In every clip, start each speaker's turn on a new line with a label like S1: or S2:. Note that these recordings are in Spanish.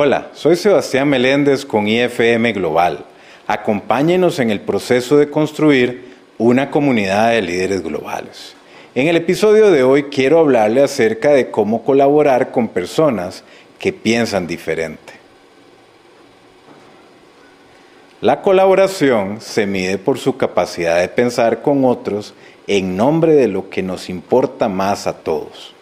S1: Hola, soy Sebastián Meléndez con IFM Global. Acompáñenos en el proceso de construir una comunidad de líderes globales. En el episodio de hoy quiero hablarle acerca de cómo colaborar con personas que piensan diferente. La colaboración se mide por su capacidad de pensar con otros en nombre de lo que nos importa más a todos.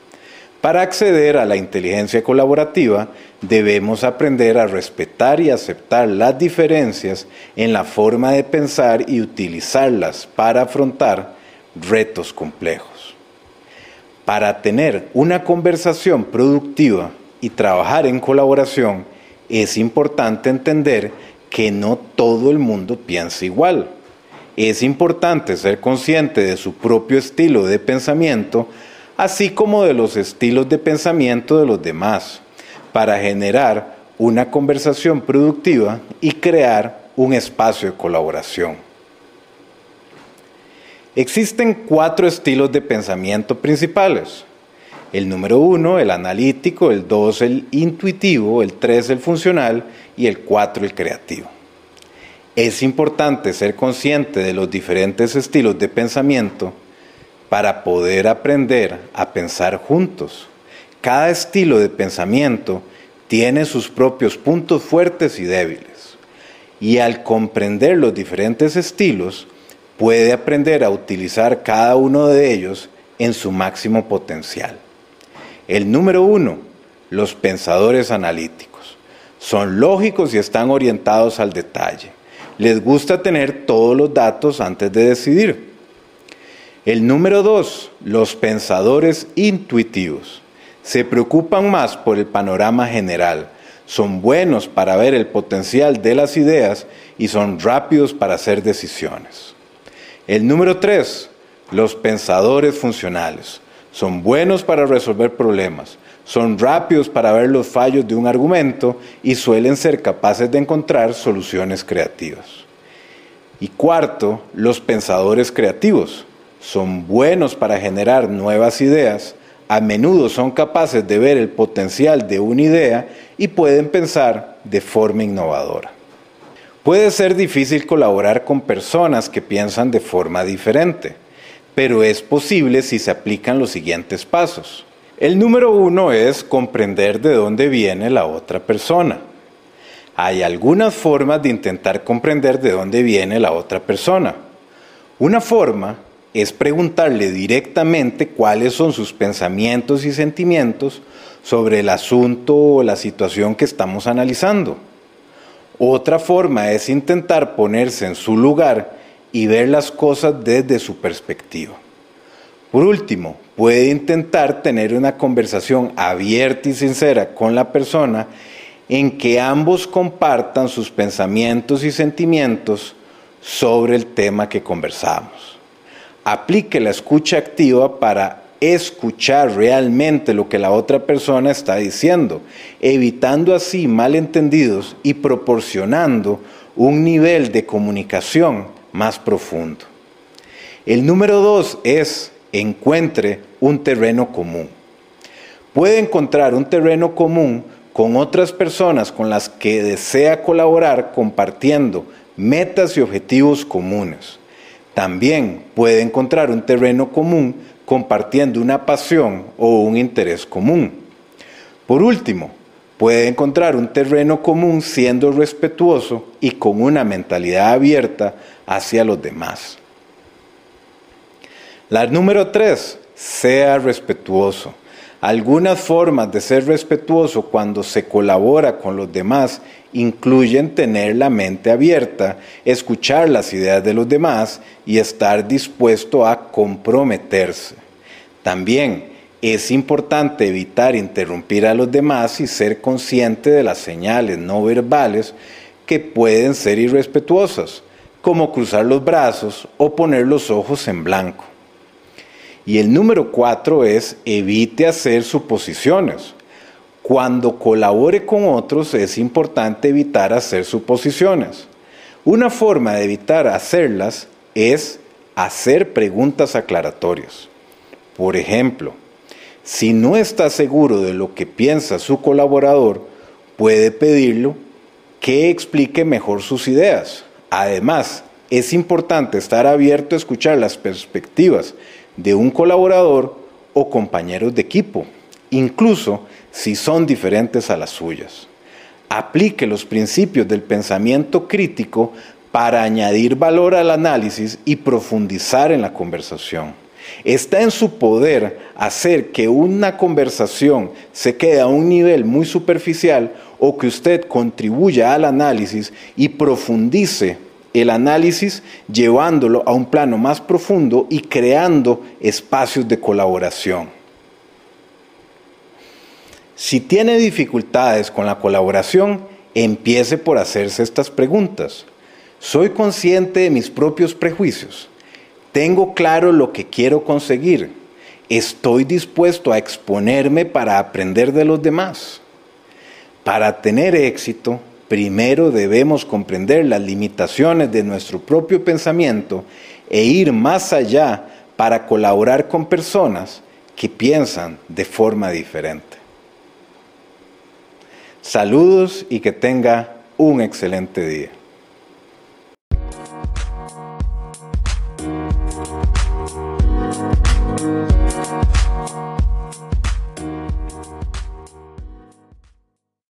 S1: Para acceder a la inteligencia colaborativa debemos aprender a respetar y aceptar las diferencias en la forma de pensar y utilizarlas para afrontar retos complejos. Para tener una conversación productiva y trabajar en colaboración es importante entender que no todo el mundo piensa igual. Es importante ser consciente de su propio estilo de pensamiento así como de los estilos de pensamiento de los demás, para generar una conversación productiva y crear un espacio de colaboración. Existen cuatro estilos de pensamiento principales. El número uno, el analítico, el dos, el intuitivo, el tres, el funcional y el cuatro, el creativo. Es importante ser consciente de los diferentes estilos de pensamiento para poder aprender a pensar juntos. Cada estilo de pensamiento tiene sus propios puntos fuertes y débiles. Y al comprender los diferentes estilos, puede aprender a utilizar cada uno de ellos en su máximo potencial. El número uno, los pensadores analíticos. Son lógicos y están orientados al detalle. Les gusta tener todos los datos antes de decidir. El número dos, los pensadores intuitivos. Se preocupan más por el panorama general, son buenos para ver el potencial de las ideas y son rápidos para hacer decisiones. El número tres, los pensadores funcionales. Son buenos para resolver problemas, son rápidos para ver los fallos de un argumento y suelen ser capaces de encontrar soluciones creativas. Y cuarto, los pensadores creativos son buenos para generar nuevas ideas, a menudo son capaces de ver el potencial de una idea y pueden pensar de forma innovadora. Puede ser difícil colaborar con personas que piensan de forma diferente, pero es posible si se aplican los siguientes pasos. El número uno es comprender de dónde viene la otra persona. Hay algunas formas de intentar comprender de dónde viene la otra persona. Una forma es preguntarle directamente cuáles son sus pensamientos y sentimientos sobre el asunto o la situación que estamos analizando. Otra forma es intentar ponerse en su lugar y ver las cosas desde su perspectiva. Por último, puede intentar tener una conversación abierta y sincera con la persona en que ambos compartan sus pensamientos y sentimientos sobre el tema que conversamos aplique la escucha activa para escuchar realmente lo que la otra persona está diciendo, evitando así malentendidos y proporcionando un nivel de comunicación más profundo. El número dos es encuentre un terreno común. Puede encontrar un terreno común con otras personas con las que desea colaborar compartiendo metas y objetivos comunes. También puede encontrar un terreno común compartiendo una pasión o un interés común. Por último, puede encontrar un terreno común siendo respetuoso y con una mentalidad abierta hacia los demás. La número tres, sea respetuoso. Algunas formas de ser respetuoso cuando se colabora con los demás incluyen tener la mente abierta, escuchar las ideas de los demás y estar dispuesto a comprometerse. También es importante evitar interrumpir a los demás y ser consciente de las señales no verbales que pueden ser irrespetuosas, como cruzar los brazos o poner los ojos en blanco. Y el número cuatro es evite hacer suposiciones. Cuando colabore con otros es importante evitar hacer suposiciones. Una forma de evitar hacerlas es hacer preguntas aclaratorias. Por ejemplo, si no está seguro de lo que piensa su colaborador, puede pedirlo que explique mejor sus ideas. Además, es importante estar abierto a escuchar las perspectivas de un colaborador o compañeros de equipo, incluso si son diferentes a las suyas. Aplique los principios del pensamiento crítico para añadir valor al análisis y profundizar en la conversación. Está en su poder hacer que una conversación se quede a un nivel muy superficial o que usted contribuya al análisis y profundice el análisis llevándolo a un plano más profundo y creando espacios de colaboración. Si tiene dificultades con la colaboración, empiece por hacerse estas preguntas. ¿Soy consciente de mis propios prejuicios? ¿Tengo claro lo que quiero conseguir? ¿Estoy dispuesto a exponerme para aprender de los demás? Para tener éxito, primero debemos comprender las limitaciones de nuestro propio pensamiento e ir más allá para colaborar con personas que piensan de forma diferente. Saludos y que tenga un excelente día.